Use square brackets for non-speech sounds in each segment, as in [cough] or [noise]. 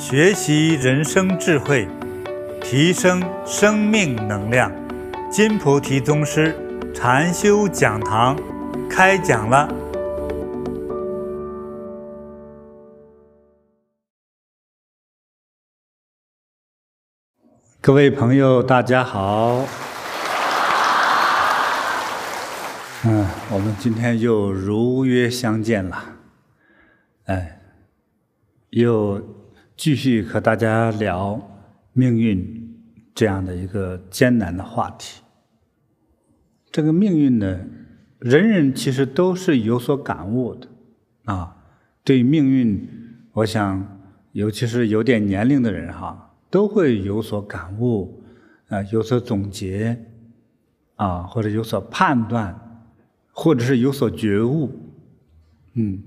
学习人生智慧，提升生命能量。金菩提宗师禅修讲堂开讲了。各位朋友，大家好。嗯，我们今天又如约相见了。哎，又。继续和大家聊命运这样的一个艰难的话题。这个命运呢，人人其实都是有所感悟的啊。对命运，我想，尤其是有点年龄的人哈，都会有所感悟啊，有所总结啊，或者有所判断，或者是有所觉悟。嗯。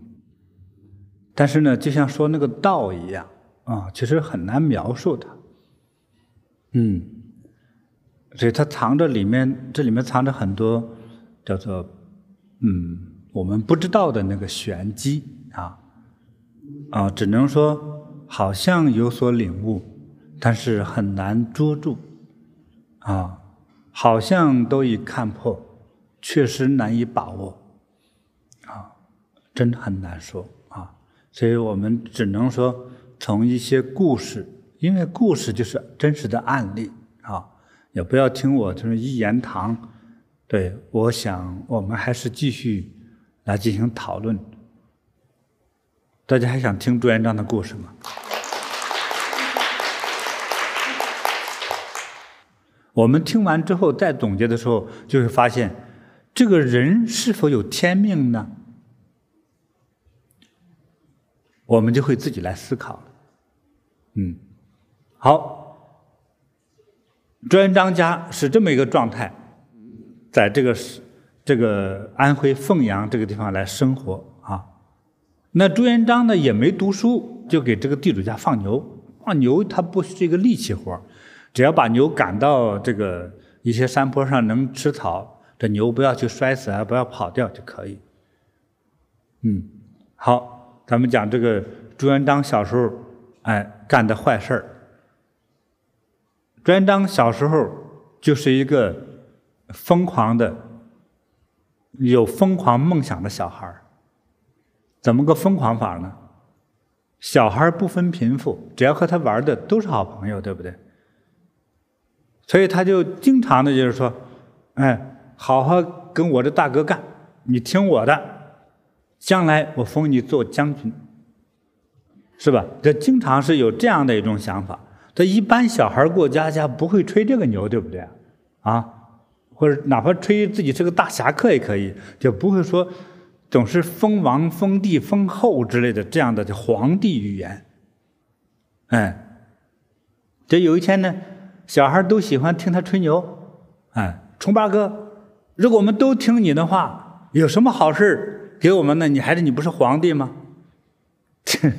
但是呢，就像说那个道一样。啊，其实很难描述它，嗯，所以它藏着里面，这里面藏着很多叫做嗯我们不知道的那个玄机啊，啊，只能说好像有所领悟，但是很难捉住，啊，好像都已看破，确实难以把握，啊，真的很难说。啊，所以我们只能说。从一些故事，因为故事就是真实的案例啊，也不要听我就是一言堂。对，我想我们还是继续来进行讨论。大家还想听朱元璋的故事吗？我们听完之后再总结的时候，就会发现，这个人是否有天命呢？我们就会自己来思考。嗯，好，朱元璋家是这么一个状态，在这个是这个安徽凤阳这个地方来生活啊。那朱元璋呢也没读书，就给这个地主家放牛。放牛它不是一个力气活，只要把牛赶到这个一些山坡上能吃草，这牛不要去摔死啊，不要跑掉就可以。嗯，好，咱们讲这个朱元璋小时候。哎，干的坏事儿。朱元璋小时候就是一个疯狂的、有疯狂梦想的小孩儿。怎么个疯狂法呢？小孩不分贫富，只要和他玩的都是好朋友，对不对？所以他就经常的就是说：“哎，好好跟我的大哥干，你听我的，将来我封你做将军。”是吧？这经常是有这样的一种想法。这一般小孩过家家不会吹这个牛，对不对？啊，或者哪怕吹自己是个大侠客也可以，就不会说总是封王、封地、封后之类的这样的皇帝语言。哎，这有一天呢，小孩都喜欢听他吹牛。哎，重八哥，如果我们都听你的话，有什么好事给我们呢？你还是你不是皇帝吗？这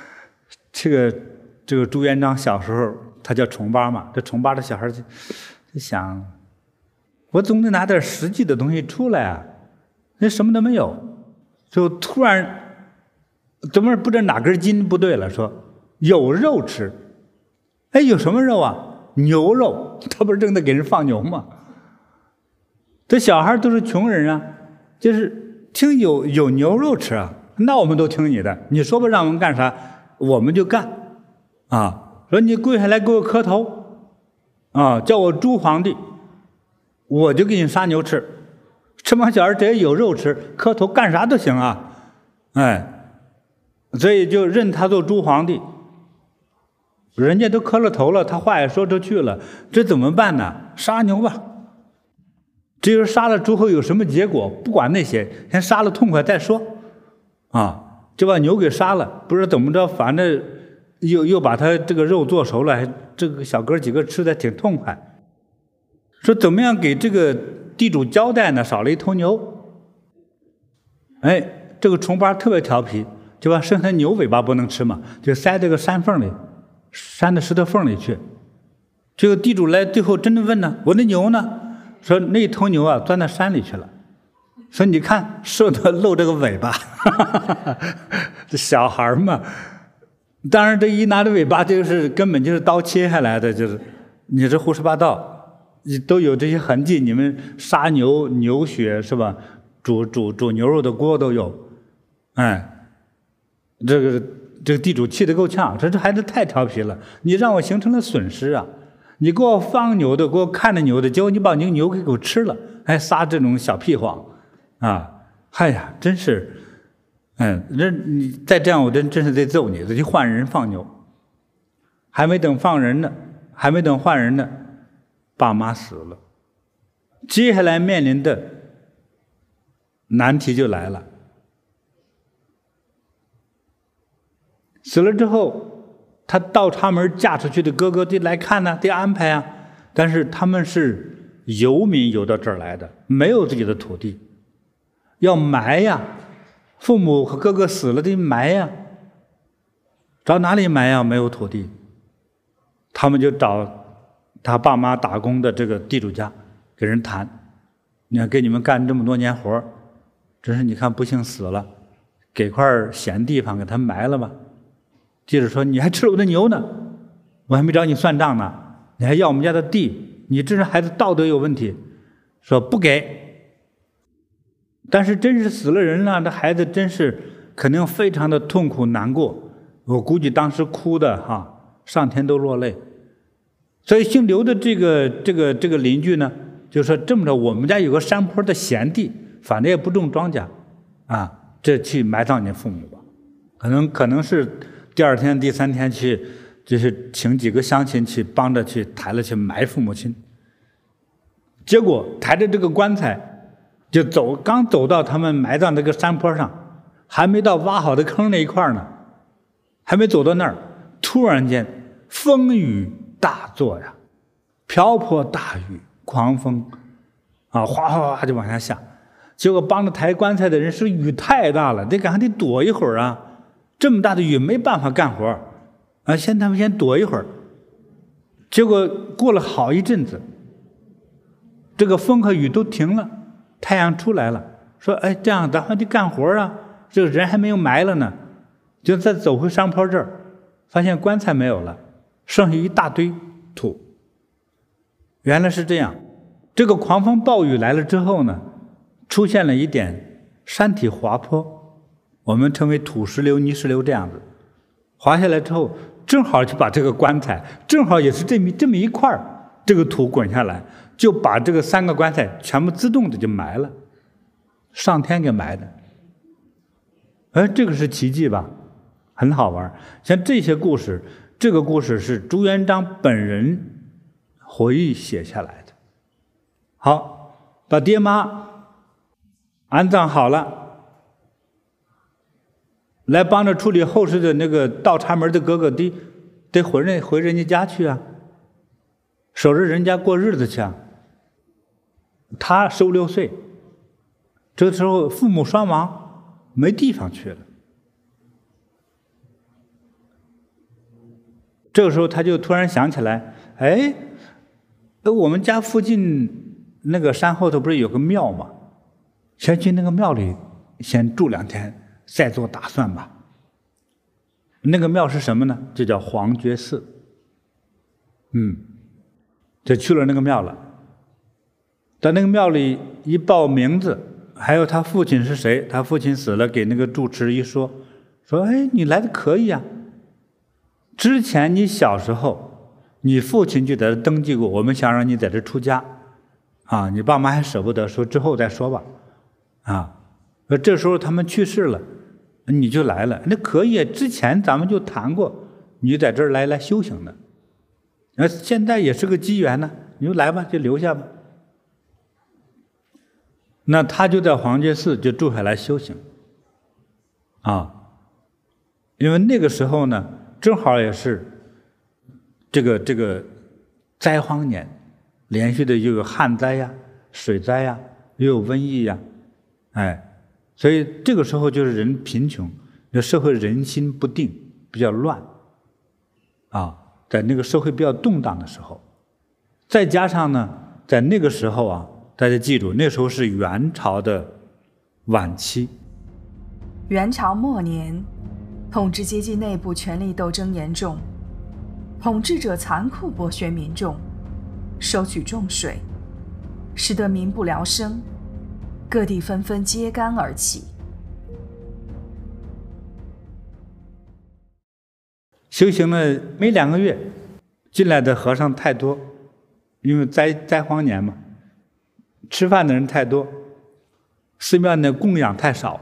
[laughs] 这个这个朱元璋小时候，他叫重八嘛。这重八的小孩就就想，我总得拿点实际的东西出来啊。那什么都没有，就突然怎么不知道哪根筋不对了，说有肉吃。哎，有什么肉啊？牛肉。他不是正在给人放牛吗？这小孩都是穷人啊，就是听有有牛肉吃啊。那我们都听你的，你说不让我们干啥？我们就干，啊，说你跪下来给我磕头，啊，叫我朱皇帝，我就给你杀牛吃，这帮小孩只要有肉吃，磕头干啥都行啊，哎，所以就认他做朱皇帝。人家都磕了头了，他话也说出去了，这怎么办呢？杀牛吧。至于杀了之后有什么结果，不管那些，先杀了痛快再说，啊。就把牛给杀了，不知道怎么着，反正又又把他这个肉做熟了，这个小哥几个吃的挺痛快。说怎么样给这个地主交代呢？少了一头牛，哎，这个重八特别调皮，就把剩下牛尾巴不能吃嘛，就塞这个山缝里，山的石头缝里去。这个地主来最后真的问呢，我的牛呢？说那头牛啊，钻到山里去了。说你看，瘦的露这个尾巴，哈哈哈，这小孩嘛，当然，这一拿着尾巴就是根本就是刀切下来的，就是你这胡说八道，你都有这些痕迹。你们杀牛牛血是吧？煮煮煮牛肉的锅都有，哎，这个这个地主气得够呛，说这孩子太调皮了，你让我形成了损失啊！你给我放牛的，给我看着牛的，结果你把牛牛给给我吃了，还撒这种小屁谎，啊，哎呀，真是。嗯，那你再这样，我真真是得揍你！得去换人放牛，还没等放人呢，还没等换人呢，爸妈死了。接下来面临的难题就来了。死了之后，他倒插门嫁出去的哥哥得来看呢，得安排啊。但是他们是游民游到这儿来的，没有自己的土地，要埋呀。父母和哥哥死了得埋呀，找哪里埋呀？没有土地，他们就找他爸妈打工的这个地主家，给人谈，你看给你们干这么多年活，真是你看不幸死了，给块闲地方给他埋了吧。地主说：“你还吃了我的牛呢，我还没找你算账呢，你还要我们家的地，你这是孩子道德有问题。”说不给。但是真是死了人了，这孩子真是肯定非常的痛苦难过。我估计当时哭的哈，上天都落泪。所以姓刘的这个这个这个邻居呢，就说这么着，我们家有个山坡的闲地，反正也不种庄稼，啊，这去埋葬你父母吧。可能可能是第二天、第三天去，就是请几个乡亲去帮着去抬了去埋父母亲。结果抬着这个棺材。就走，刚走到他们埋葬那个山坡上，还没到挖好的坑那一块呢，还没走到那儿，突然间风雨大作呀，瓢泼大雨，狂风，啊，哗哗哗就往下下。结果帮着抬棺材的人说雨太大了，得赶快得躲一会儿啊，这么大的雨没办法干活啊，先他们先躲一会儿。结果过了好一阵子，这个风和雨都停了。太阳出来了，说：“哎，这样咱还得干活啊！这个人还没有埋了呢，就再走回山坡这儿，发现棺材没有了，剩下一大堆土。原来是这样，这个狂风暴雨来了之后呢，出现了一点山体滑坡，我们称为土石流、泥石流这样子，滑下来之后，正好就把这个棺材，正好也是这么这么一块儿，这个土滚下来。”就把这个三个棺材全部自动的就埋了，上天给埋的。哎，这个是奇迹吧？很好玩。像这些故事，这个故事是朱元璋本人回忆写下来的。好，把爹妈安葬好了，来帮着处理后事的那个倒插门的哥哥得得回人回人家家去啊，守着人家过日子去啊。他十五六岁，这个时候父母双亡，没地方去了。这个时候他就突然想起来，哎，我们家附近那个山后头不是有个庙吗？先去那个庙里先住两天，再做打算吧。那个庙是什么呢？就叫黄觉寺。嗯，就去了那个庙了。在那个庙里一报名字，还有他父亲是谁？他父亲死了，给那个住持一说，说：“哎，你来的可以啊。之前你小时候，你父亲就在这登记过，我们想让你在这出家，啊，你爸妈还舍不得，说之后再说吧，啊，这时候他们去世了，你就来了，那可以啊。之前咱们就谈过，你在这儿来来修行的，那现在也是个机缘呢，你就来吧，就留下吧。”那他就在黄觉寺就住下来修行，啊，因为那个时候呢，正好也是这个这个灾荒年，连续的又有旱灾呀、水灾呀，又有瘟疫呀，哎，所以这个时候就是人贫穷，社会人心不定，比较乱，啊，在那个社会比较动荡的时候，再加上呢，在那个时候啊。大家记住，那时候是元朝的晚期。元朝末年，统治阶级内部权力斗争严重，统治者残酷剥削民众，收取重税，使得民不聊生，各地纷纷揭竿而起。修行了没两个月，进来的和尚太多，因为灾灾荒年嘛，吃饭的人太多，寺庙的供养太少。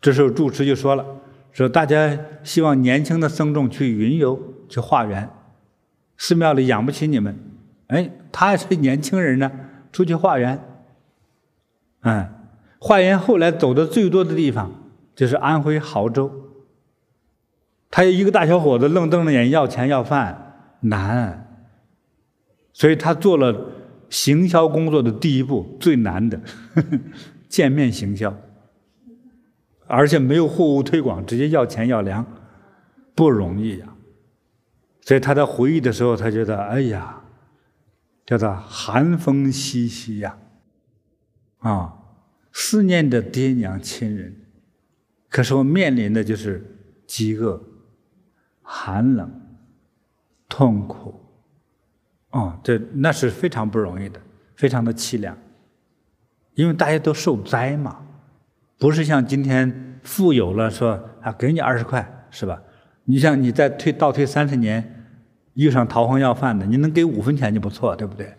这时候住持就说了。说大家希望年轻的僧众去云游去化缘，寺庙里养不起你们，哎，他也是年轻人呢，出去化缘。嗯，化缘后来走的最多的地方就是安徽亳州。他有一个大小伙子愣瞪着眼要钱要饭难，所以他做了行销工作的第一步最难的呵呵 [laughs] 见面行销。而且没有货物推广，直接要钱要粮，不容易呀。所以他在回忆的时候，他觉得哎呀，叫做寒风习习呀，啊，思念着爹娘亲人，可是我面临的就是饥饿、寒冷、痛苦，哦，这那是非常不容易的，非常的凄凉，因为大家都受灾嘛。不是像今天富有了说啊，给你二十块是吧？你像你再退倒退三十年，遇上逃荒要饭的，你能给五分钱就不错，对不对？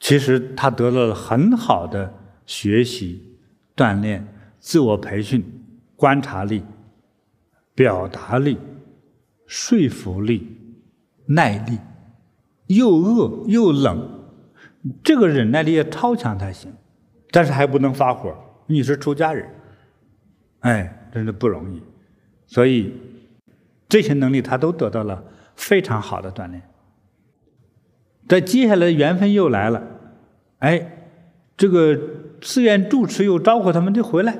其实他得到了很好的学习、锻炼、自我培训、观察力、表达力、说服力、耐力，又饿又冷，这个忍耐力要超强才行。但是还不能发火，你是出家人。哎，真的不容易，所以这些能力他都得到了非常好的锻炼。在接下来缘分又来了，哎，这个寺院住持又招呼他们就回来，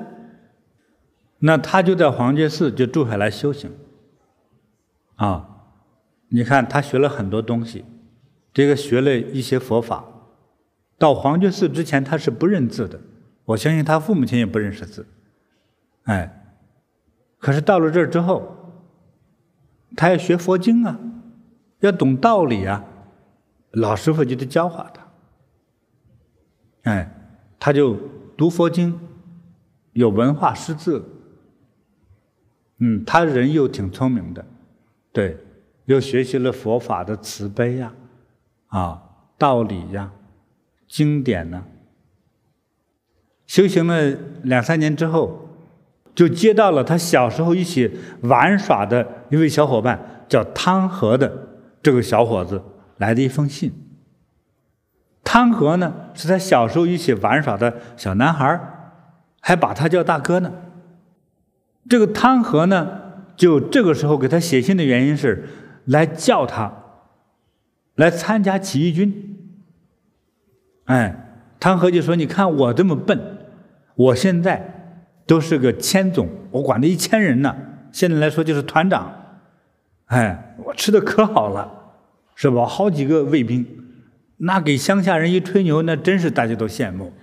那他就在黄觉寺就住下来修行。啊，你看他学了很多东西，这个学了一些佛法。到黄觉寺之前他是不认字的，我相信他父母亲也不认识字。哎，可是到了这儿之后，他要学佛经啊，要懂道理啊，老师傅就得教化他。哎，他就读佛经，有文化识字。嗯，他人又挺聪明的，对，又学习了佛法的慈悲呀，啊，啊道理呀，经典呢。修行了两三年之后。就接到了他小时候一起玩耍的一位小伙伴，叫汤和的这个小伙子来的一封信。汤和呢是他小时候一起玩耍的小男孩，还把他叫大哥呢。这个汤和呢，就这个时候给他写信的原因是来叫他来参加起义军。哎，汤和就说：“你看我这么笨，我现在。”都是个千总，我管着一千人呢。现在来说就是团长，哎，我吃的可好了，是吧？好几个卫兵，那给乡下人一吹牛，那真是大家都羡慕，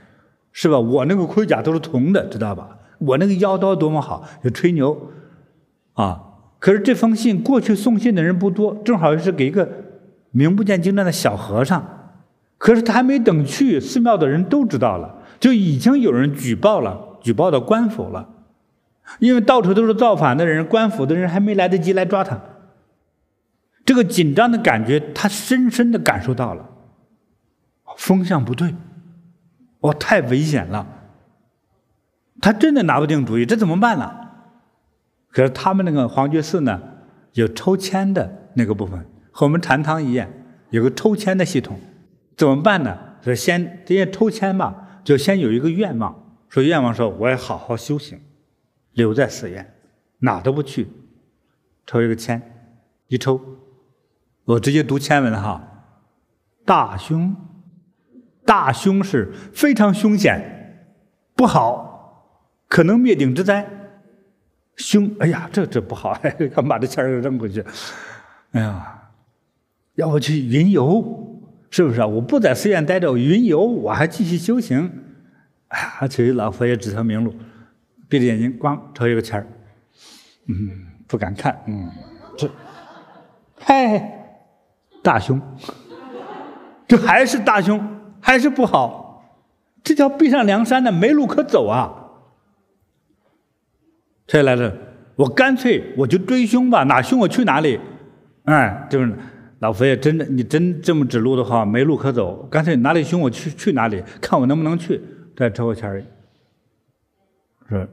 是吧？我那个盔甲都是铜的，知道吧？我那个腰刀多么好，就吹牛，啊！可是这封信过去送信的人不多，正好是给一个名不见经传的小和尚。可是他还没等去，寺庙的人都知道了，就已经有人举报了。举报到官府了，因为到处都是造反的人，官府的人还没来得及来抓他。这个紧张的感觉，他深深的感受到了，风向不对，哦，太危险了。他真的拿不定主意，这怎么办呢？可是他们那个黄觉寺呢，有抽签的那个部分，和我们禅堂一样，有个抽签的系统。怎么办呢？是先这些抽签嘛，就先有一个愿望。说愿望说，我要好好修行，留在寺院，哪都不去，抽一个签，一抽，我直接读签文哈。大凶，大凶是非常凶险，不好，可能灭顶之灾。凶，哎呀，这这不好，[laughs] 赶把这签儿扔回去。哎呀，要我去云游，是不是啊？我不在寺院待着，我云游，我还继续修行。哎呀，求老佛爷指条明路，闭着眼睛光抽一个签儿，嗯，不敢看，嗯，这，嗨，大凶，这还是大凶，还是不好，这叫逼上梁山的，没路可走啊。这来了，我干脆我就追凶吧，哪凶我去哪里，哎，就是老佛爷真的，你真这么指路的话，没路可走，干脆哪里凶我去去哪里，看我能不能去，在抽个签儿，是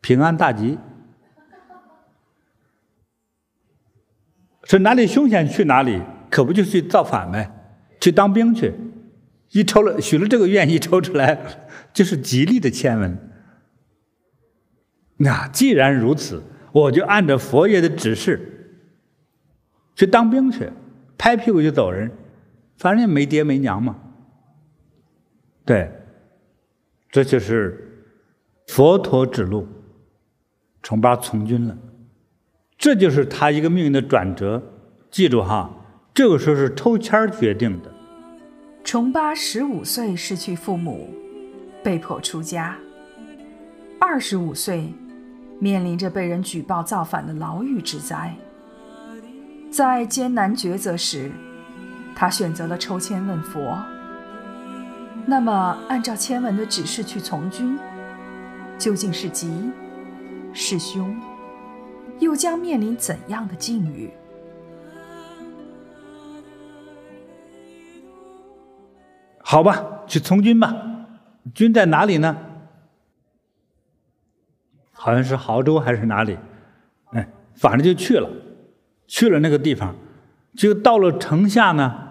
平安大吉。说哪里凶险去哪里，可不就去造反呗？去当兵去，一抽了许了这个愿，一抽出来就是吉利的签文。那既然如此，我就按照佛爷的指示去当兵去，拍屁股就走人，反正也没爹没娘嘛。对，这就是佛陀指路，崇巴从军了。这就是他一个命运的转折，记住哈，这个时候是抽签决定的。崇巴十五岁失去父母，被迫出家；二十五岁，面临着被人举报造反的牢狱之灾。在艰难抉择时，他选择了抽签问佛。那么，按照签文的指示去从军，究竟是吉是凶？又将面临怎样的境遇？好吧，去从军吧。军在哪里呢？好像是亳州还是哪里？哎，反正就去了，去了那个地方，就到了城下呢。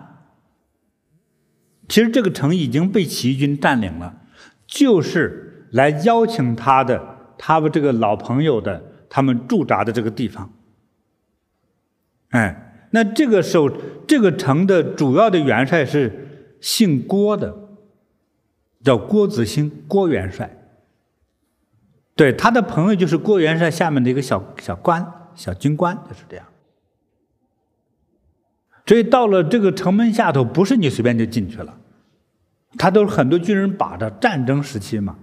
其实这个城已经被起义军占领了，就是来邀请他的，他们这个老朋友的。他们驻扎的这个地方，哎，那这个时候，这个城的主要的元帅是姓郭的，叫郭子兴，郭元帅。对，他的朋友就是郭元帅下面的一个小小官、小军官，就是这样。所以到了这个城门下头，不是你随便就进去了，他都是很多军人把着，战争时期嘛，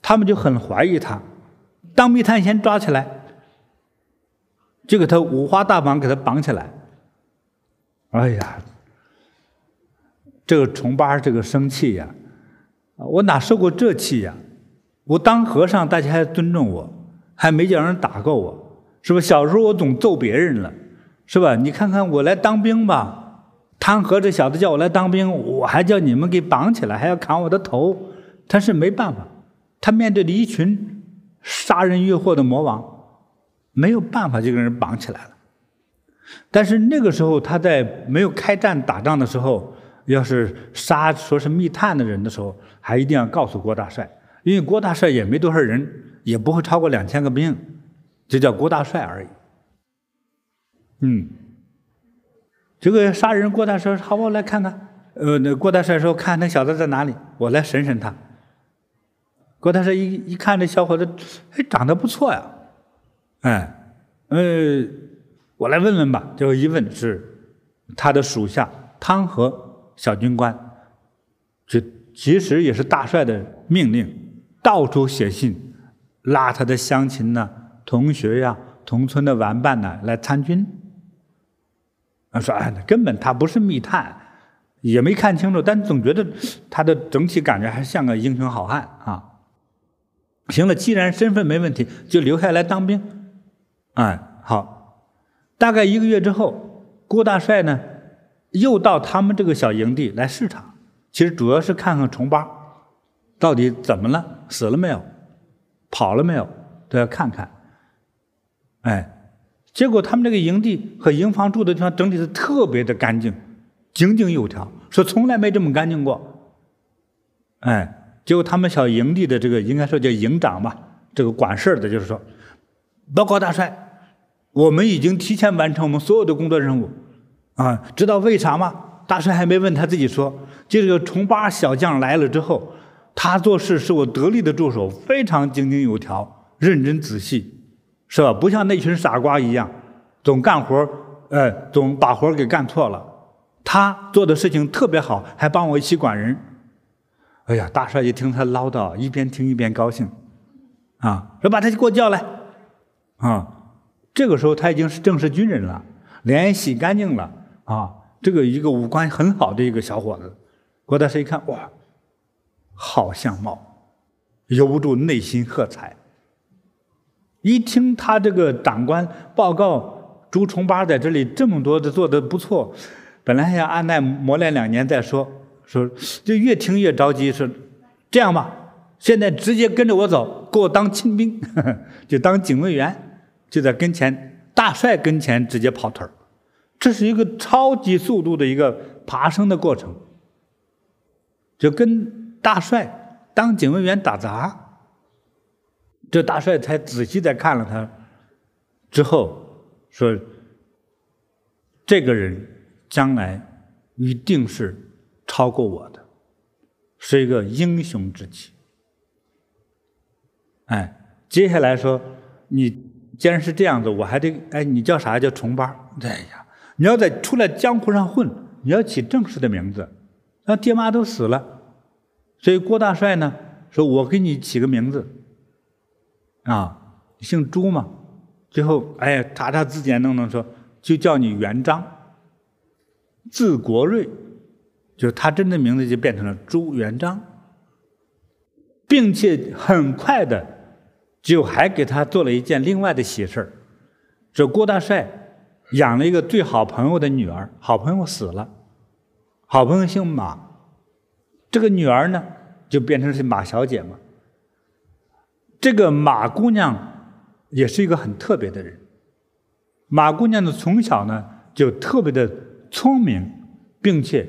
他们就很怀疑他，当密探先抓起来。就给他五花大绑，给他绑起来。哎呀，这个崇八这个生气呀，我哪受过这气呀？我当和尚，大家还尊重我，还没叫人打过我，是吧？小时候我总揍别人了，是吧？你看看我来当兵吧，汤和这小子叫我来当兵，我还叫你们给绑起来，还要砍我的头，他是没办法，他面对着一群杀人越货的魔王。没有办法就跟人绑起来了，但是那个时候他在没有开战打仗的时候，要是杀说是密探的人的时候，还一定要告诉郭大帅，因为郭大帅也没多少人，也不会超过两千个兵，就叫郭大帅而已。嗯，这个杀人，郭大帅说：“好，我来看看。”呃，那郭大帅说：“看那小子在哪里，我来审审他。”郭大帅一一看这小伙子，哎，长得不错呀。哎，呃，我来问问吧。最后一问是他的属下汤和小军官，就其实也是大帅的命令，到处写信拉他的乡亲呐、同学呀、同村的玩伴呐来参军。啊，说哎，根本他不是密探，也没看清楚，但总觉得他的整体感觉还像个英雄好汉啊。行了，既然身份没问题，就留下来当兵。哎，好，大概一个月之后，郭大帅呢，又到他们这个小营地来视察。其实主要是看看崇巴到底怎么了，死了没有，跑了没有，都要看看。哎，结果他们这个营地和营房住的地方整体是特别的干净，井井有条，说从来没这么干净过。哎，结果他们小营地的这个应该说叫营长吧，这个管事儿的，就是说，报告大帅。我们已经提前完成我们所有的工作任务，啊，知道为啥吗？大帅还没问他自己说，这个重八小将来了之后，他做事是我得力的助手，非常井井有条、认真仔细，是吧？不像那群傻瓜一样，总干活，哎，总把活给干错了。他做的事情特别好，还帮我一起管人。哎呀，大帅一听他唠叨，一边听一边高兴，啊，说把他给我叫来，啊。这个时候他已经是正式军人了，脸洗干净了啊，这个一个五官很好的一个小伙子。郭大帅一看，哇，好相貌，由不住内心喝彩。一听他这个长官报告，朱重八在这里这么多的做得不错，本来还想按耐磨练两年再说，说就越听越着急，说这样吧，现在直接跟着我走，给我当亲兵，呵 [laughs] 呵就当警卫员，就在跟前大帅跟前直接跑腿儿，这是一个超级速度的一个爬升的过程。就跟大帅当警卫员打杂，这大帅才仔细的看了他，之后说：“这个人将来一定是超过我的，是一个英雄之气。”哎，接下来说你既然是这样子，我还得哎，你叫啥？叫重八。哎呀，你要在出来江湖上混，你要起正式的名字。那爹妈都死了，所以郭大帅呢说：“我给你起个名字，啊，姓朱嘛。”最后，哎，查查字典，弄弄说，就叫你元璋，字国瑞，就他真的名字就变成了朱元璋，并且很快的就还给他做了一件另外的喜事儿，这郭大帅养了一个最好朋友的女儿，好朋友死了。好朋友姓马，这个女儿呢就变成是马小姐嘛。这个马姑娘也是一个很特别的人。马姑娘呢从小呢就特别的聪明，并且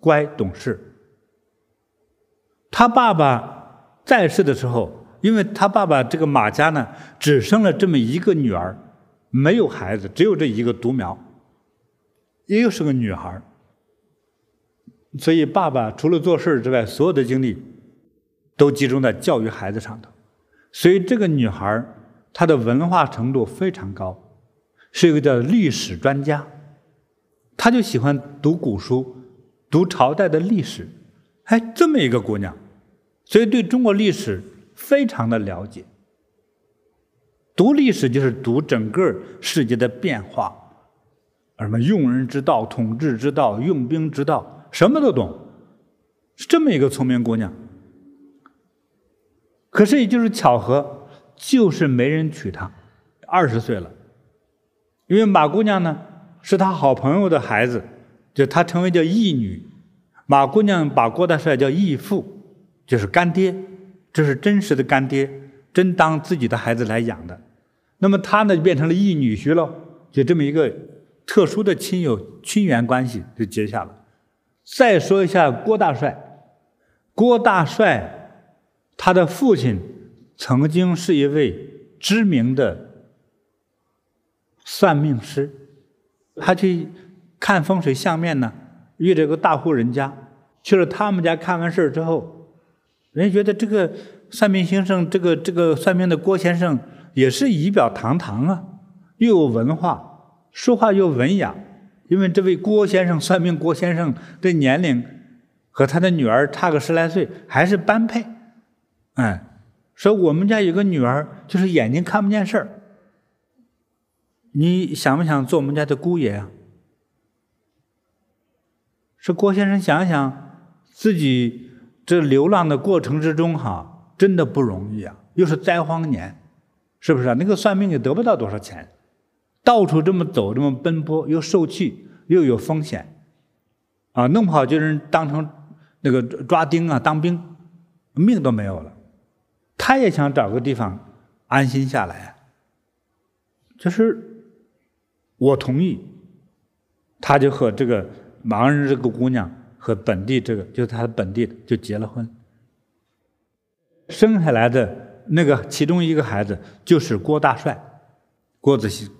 乖懂事。她爸爸在世的时候，因为她爸爸这个马家呢只生了这么一个女儿，没有孩子，只有这一个独苗，又是个女孩。所以，爸爸除了做事之外，所有的精力都集中在教育孩子上头。所以，这个女孩她的文化程度非常高，是一个叫历史专家。她就喜欢读古书，读朝代的历史。哎，这么一个姑娘，所以对中国历史非常的了解。读历史就是读整个世界的变化，什么用人之道、统治之道、用兵之道。什么都懂，是这么一个聪明姑娘。可是也就是巧合，就是没人娶她。二十岁了，因为马姑娘呢是他好朋友的孩子，就她称为叫义女。马姑娘把郭大帅叫义父，就是干爹，这是真实的干爹，真当自己的孩子来养的。那么她呢就变成了义女婿喽，就这么一个特殊的亲友亲缘关系就结下了。再说一下郭大帅，郭大帅，他的父亲曾经是一位知名的算命师，他去看风水相面呢，遇着个大户人家，去了他们家看完事儿之后，人家觉得这个算命先生，这个这个算命的郭先生也是仪表堂堂啊，又有文化，说话又文雅。因为这位郭先生算命，郭先生的年龄和他的女儿差个十来岁，还是般配。哎，说我们家有个女儿，就是眼睛看不见事儿。你想不想做我们家的姑爷啊？说郭先生想想，自己这流浪的过程之中，哈，真的不容易啊，又是灾荒年，是不是啊？那个算命也得不到多少钱。到处这么走，这么奔波，又受气，又有风险，啊，弄不好就人当成那个抓丁啊，当兵，命都没有了。他也想找个地方安心下来，就是我同意，他就和这个盲人这个姑娘和本地这个，就是他本地的就结了婚，生下来的那个其中一个孩子就是郭大帅，郭子兴。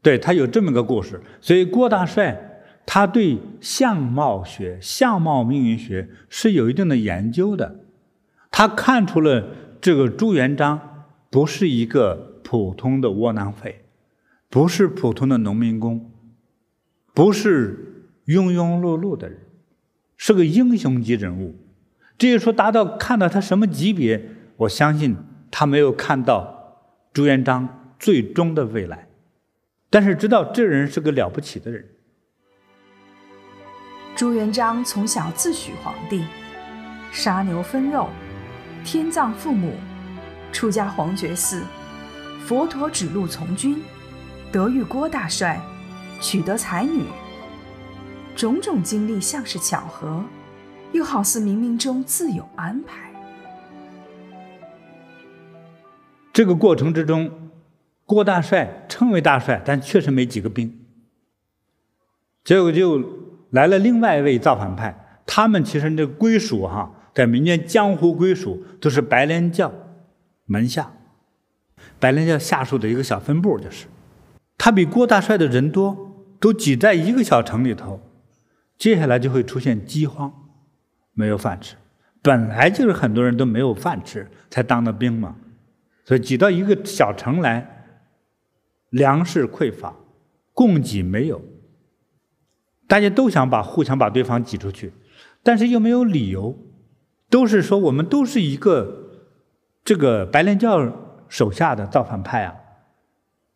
对，他有这么个故事，所以郭大帅他对相貌学、相貌命运学是有一定的研究的。他看出了这个朱元璋不是一个普通的窝囊废，不是普通的农民工，不是庸庸碌碌的人，是个英雄级人物。至于说达到看到他什么级别，我相信他没有看到朱元璋最终的未来。但是知道这人是个了不起的人。朱元璋从小自诩皇帝，杀牛分肉，天葬父母，出家黄觉寺，佛陀指路从军，得遇郭大帅，取得才女，种种经历像是巧合，又好似冥冥中自有安排。这个过程之中，郭大帅称为大帅，但确实没几个兵。结果就来了另外一位造反派，他们其实那归属哈，在民间江湖归属都是白莲教门下，白莲教下属的一个小分部，就是他比郭大帅的人多，都挤在一个小城里头，接下来就会出现饥荒，没有饭吃。本来就是很多人都没有饭吃才当的兵嘛，所以挤到一个小城来，粮食匮乏，供给没有。大家都想把互相把对方挤出去，但是又没有理由，都是说我们都是一个这个白莲教手下的造反派啊，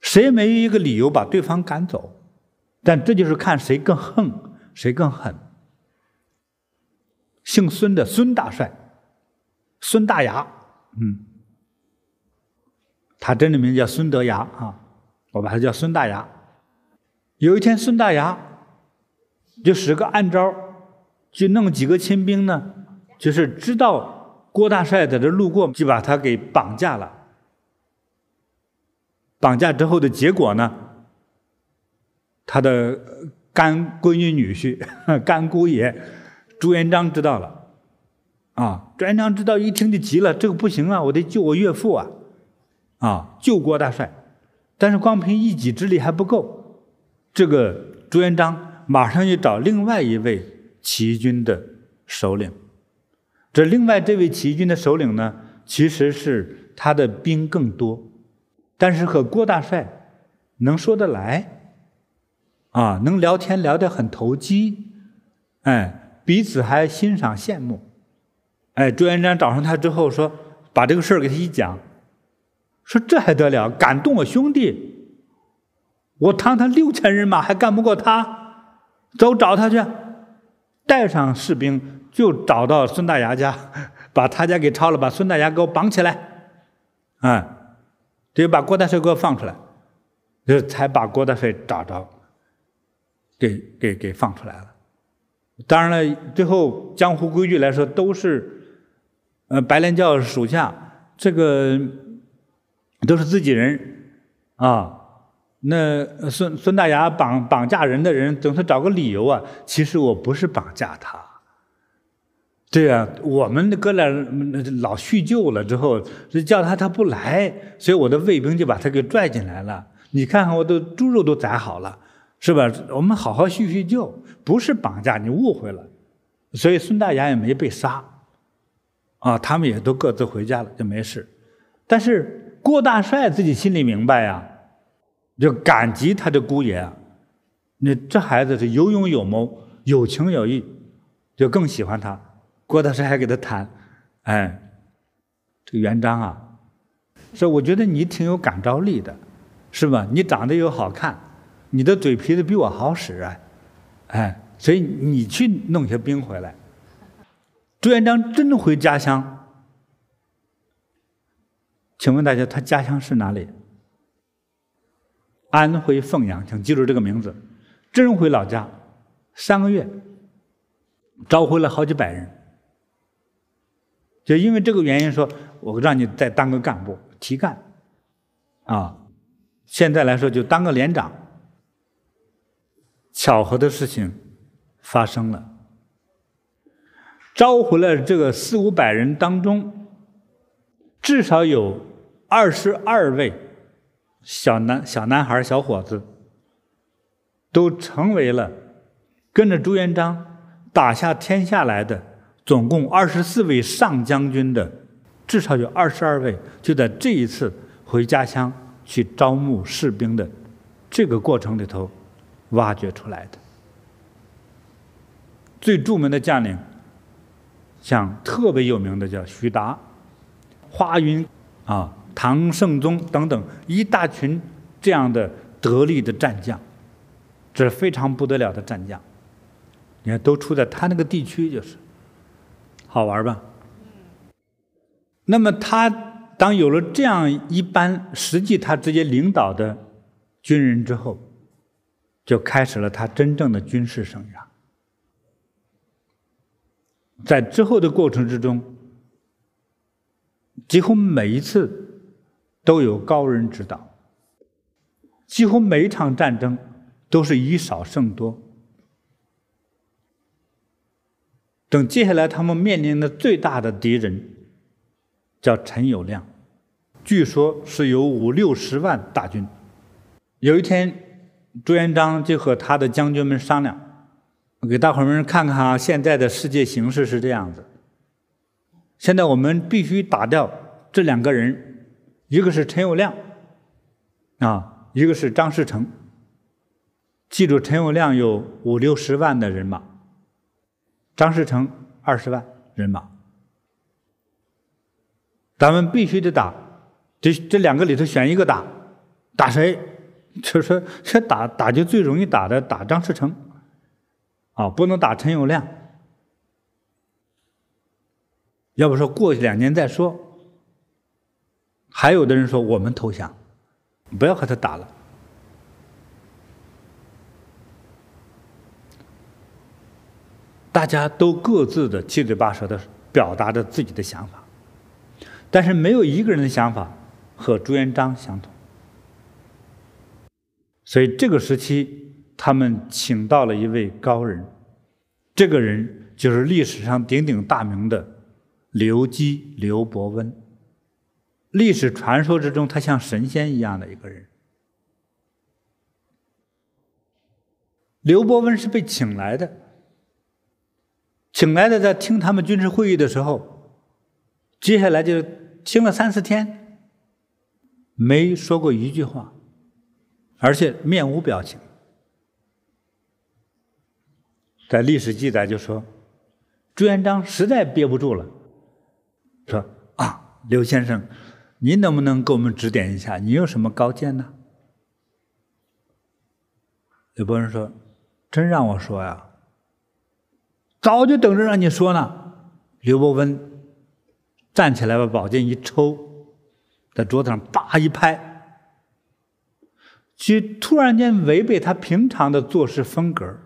谁没有一个理由把对方赶走，但这就是看谁更横，谁更狠。姓孙的孙大帅，孙大牙，嗯，他真的名叫孙德崖啊，我把他叫孙大牙。有一天，孙大牙。就使个暗招，就弄几个亲兵呢，就是知道郭大帅在这路过，就把他给绑架了。绑架之后的结果呢，他的干闺女女婿、干姑爷朱元璋知道了，啊，朱元璋知道一听就急了，这个不行啊，我得救我岳父啊，啊，救郭大帅，但是光凭一己之力还不够，这个朱元璋。马上就找另外一位起义军的首领。这另外这位起义军的首领呢，其实是他的兵更多，但是和郭大帅能说得来，啊，能聊天聊得很投机，哎，彼此还欣赏羡慕。哎，朱元璋找上他之后说，把这个事儿给他一讲，说这还得了，敢动我兄弟，我堂堂六千人马还干不过他。走，找他去，带上士兵就找到孙大牙家，[laughs] 把他家给抄了，把孙大牙给我绑起来，啊，得把郭大帅给我放出来，就才把郭大帅找着，给给给放出来了。当然了，最后江湖规矩来说，都是呃白莲教属下，这个都是自己人啊。那孙孙大牙绑绑架人的人总是找个理由啊，其实我不是绑架他，对啊，我们哥俩老叙旧了之后，叫他他不来，所以我的卫兵就把他给拽进来了。你看看我的猪肉都宰好了，是吧？我们好好叙叙旧，不是绑架，你误会了。所以孙大牙也没被杀，啊，他们也都各自回家了，就没事。但是郭大帅自己心里明白呀。就感激他的姑爷啊，那这孩子是有勇有谋、有情有义，就更喜欢他。郭大帅还给他谈，哎，这个元璋啊，说我觉得你挺有感召力的，是吧？你长得又好看，你的嘴皮子比我好使啊，哎，所以你去弄些兵回来。朱元璋真回家乡，请问大家，他家乡是哪里？安徽凤阳，请记住这个名字。真回老家，三个月，召回了好几百人。就因为这个原因说，我让你再当个干部，提干。啊，现在来说就当个连长。巧合的事情发生了，召回了这个四五百人当中，至少有二十二位。小男小男孩、小伙子，都成为了跟着朱元璋打下天下来的总共二十四位上将军的，至少有二十二位，就在这一次回家乡去招募士兵的这个过程里头挖掘出来的。最著名的将领，像特别有名的叫徐达、华云啊。唐圣宗等等一大群这样的得力的战将，这是非常不得了的战将。你看，都出在他那个地区，就是好玩吧？那么他当有了这样一班实际他直接领导的军人之后，就开始了他真正的军事生涯。在之后的过程之中，几乎每一次都有高人指导，几乎每一场战争都是以少胜多。等接下来他们面临的最大的敌人叫陈友谅，据说是有五六十万大军。有一天，朱元璋就和他的将军们商量。给大伙们看看啊，现在的世界形势是这样子。现在我们必须打掉这两个人，一个是陈友谅，啊，一个是张士诚。记住，陈友谅有五六十万的人马，张士诚二十万人马。咱们必须得打，这这两个里头选一个打，打谁？就是说，这打打就最容易打的，打张士诚。啊，不能打陈友谅，要不说过去两年再说。还有的人说我们投降，不要和他打了。大家都各自的七嘴八舌的表达着自己的想法，但是没有一个人的想法和朱元璋相同。所以这个时期。他们请到了一位高人，这个人就是历史上鼎鼎大名的刘基、刘伯温。历史传说之中，他像神仙一样的一个人。刘伯温是被请来的，请来的，在听他们军事会议的时候，接下来就听了三四天，没说过一句话，而且面无表情。在历史记载就说，朱元璋实在憋不住了，说：“啊，刘先生，您能不能给我们指点一下？你有什么高见呢？”刘伯温说：“真让我说呀，早就等着让你说呢。”刘伯温站起来把宝剑一抽，在桌子上叭一拍，就突然间违背他平常的做事风格。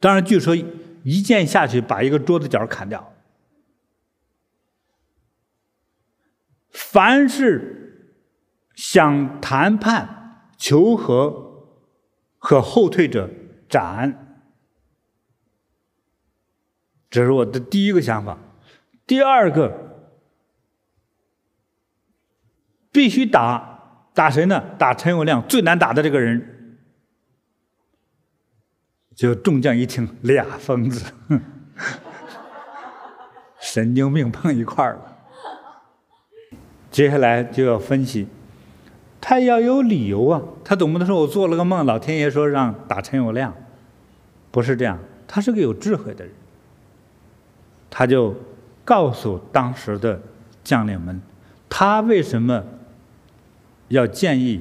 当然，据说一剑下去把一个桌子角砍掉。凡是想谈判、求和和后退者斩，这是我的第一个想法。第二个，必须打打谁呢？打陈友谅最难打的这个人。就众将一听，俩疯子，[laughs] 神经病碰一块儿了。接下来就要分析，他要有理由啊，他总不能说我做了个梦，老天爷说让打陈友谅，不是这样，他是个有智慧的人，他就告诉当时的将领们，他为什么要建议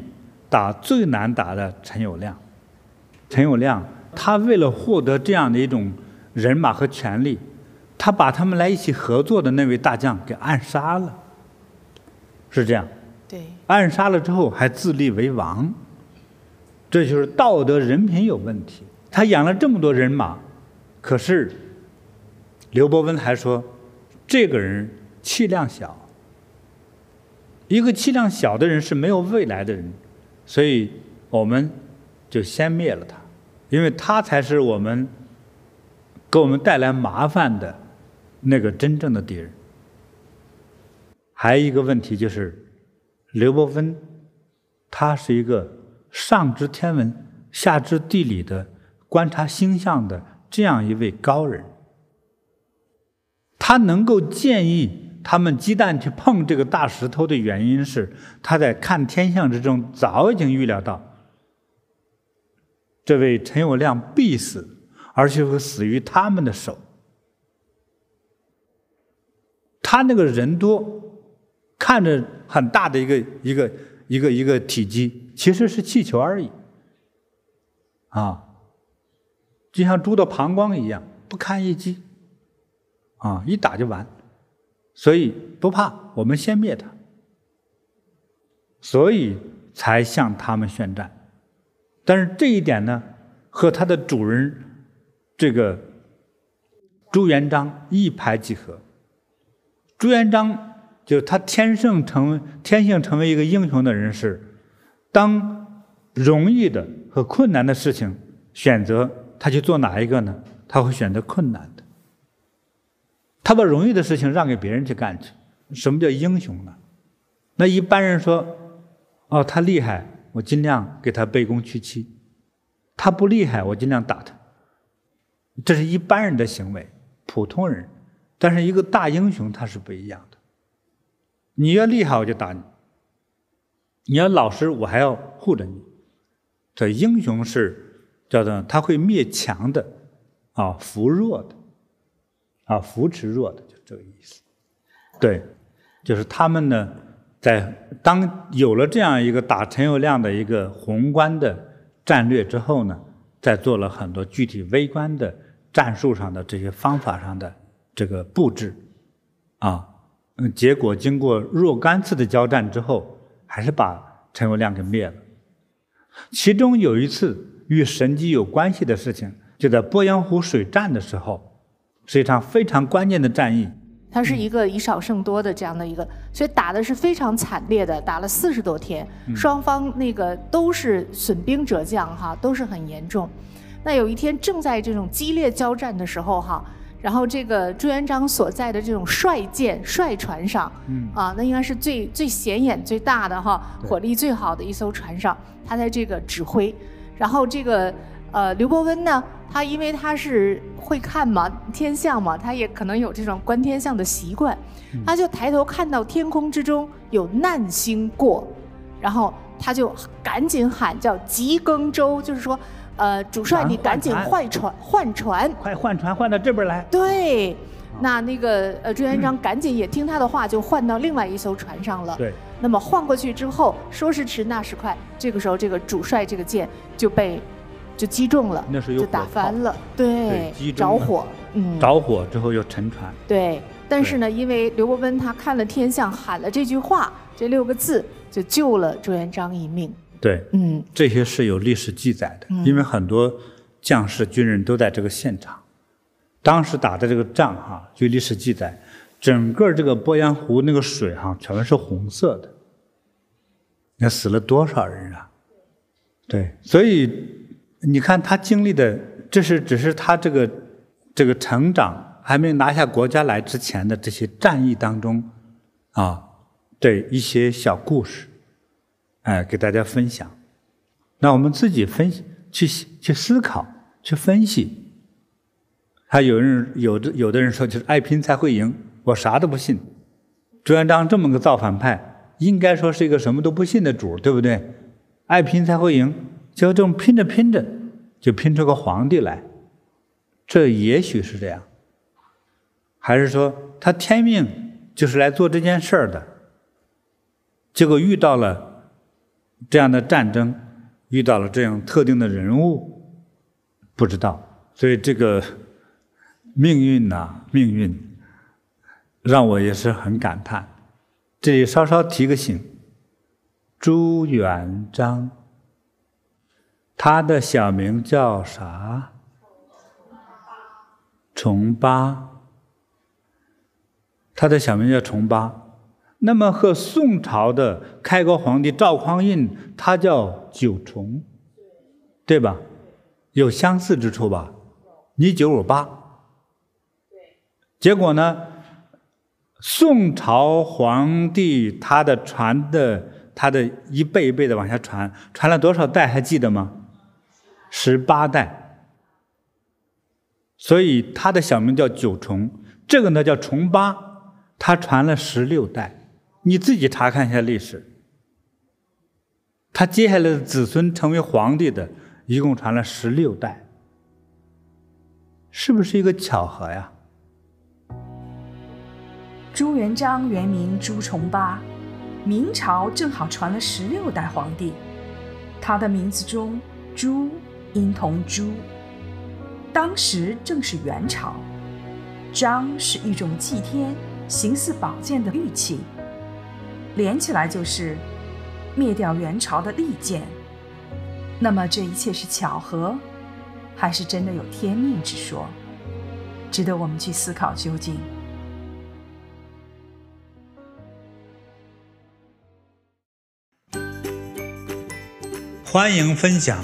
打最难打的陈友谅，陈友谅。他为了获得这样的一种人马和权力，他把他们来一起合作的那位大将给暗杀了，是这样。对。暗杀了之后还自立为王，这就是道德人品有问题。他养了这么多人马，可是刘伯温还说，这个人气量小。一个气量小的人是没有未来的人，所以我们就先灭了他。因为他才是我们给我们带来麻烦的那个真正的敌人。还有一个问题就是，刘伯温他是一个上知天文、下知地理的观察星象的这样一位高人。他能够建议他们鸡蛋去碰这个大石头的原因是，他在看天象之中早已经预料到。这位陈友谅必死，而且会死于他们的手。他那个人多，看着很大的一个一个一个一个体积，其实是气球而已。啊，就像猪的膀胱一样，不堪一击，啊，一打就完，所以不怕，我们先灭他，所以才向他们宣战。但是这一点呢，和他的主人这个朱元璋一拍即合。朱元璋就他天生成天性成为一个英雄的人是，当容易的和困难的事情选择，他去做哪一个呢？他会选择困难。他把容易的事情让给别人去干去。什么叫英雄呢？那一般人说，哦，他厉害。我尽量给他卑躬屈膝，他不厉害，我尽量打他。这是一般人的行为，普通人。但是一个大英雄他是不一样的。你要厉害，我就打你；你要老实，我还要护着你。这英雄是叫做他会灭强的，啊，扶弱的，啊，扶持弱的，就这个意思。对，就是他们呢。在当有了这样一个打陈友谅的一个宏观的战略之后呢，在做了很多具体微观的战术上的这些方法上的这个布置，啊，嗯，结果经过若干次的交战之后，还是把陈友谅给灭了。其中有一次与神机有关系的事情，就在鄱阳湖水战的时候，是一场非常关键的战役。它是一个以少胜多的这样的一个，所以打的是非常惨烈的，打了四十多天，双方那个都是损兵折将哈，都是很严重。那有一天正在这种激烈交战的时候哈，然后这个朱元璋所在的这种帅舰帅船上，啊，那应该是最最显眼最大的哈，火力最好的一艘船上，他在这个指挥，然后这个。呃，刘伯温呢，他因为他是会看嘛，天象嘛，他也可能有这种观天象的习惯，他就抬头看到天空之中有难星过，然后他就赶紧喊叫急更舟，就是说，呃，主帅你赶紧换船换船，快换船换到这边来。对，那那个呃朱元璋赶紧也听他的话，就换到另外一艘船上了。对，那么换过去之后，说时迟那时快，这个时候这个主帅这个舰就被。就击中了，那是有就打翻了，对，对着火，嗯，着火之后又沉船，对。但是呢，因为刘伯温他看了天象，喊了这句话，这六个字，就救了朱元璋一命。对，嗯，这些是有历史记载的，嗯，因为很多将士军人都在这个现场，当时打的这个仗哈，据历史记载，整个这个鄱阳湖那个水哈，全是红色的，那死了多少人啊？对，所以。你看他经历的，这是只是他这个这个成长还没拿下国家来之前的这些战役当中，啊，对一些小故事，哎，给大家分享。那我们自己分析，去去思考，去分析。还有人有的有的人说，就是爱拼才会赢，我啥都不信。朱元璋这么个造反派，应该说是一个什么都不信的主，对不对？爱拼才会赢。就这么拼着拼着，就拼出个皇帝来，这也许是这样，还是说他天命就是来做这件事儿的，结果遇到了这样的战争，遇到了这样特定的人物，不知道。所以这个命运呐，命运让我也是很感叹。这里稍稍提个醒，朱元璋。他的小名叫啥？重八。他的小名叫重八。那么和宋朝的开国皇帝赵匡胤，他叫九重，对吧？有相似之处吧？你九我八。结果呢？宋朝皇帝他的传的，他的一辈一辈的往下传，传了多少代？还记得吗？十八代，所以他的小名叫九重，这个呢叫重八，他传了十六代，你自己查看一下历史。他接下来的子孙成为皇帝的，一共传了十六代，是不是一个巧合呀？朱元璋原名朱重八，明朝正好传了十六代皇帝，他的名字中“朱”。音同珠。当时正是元朝，章是一种祭天、形似宝剑的玉器，连起来就是灭掉元朝的利剑。那么这一切是巧合，还是真的有天命之说？值得我们去思考究竟。欢迎分享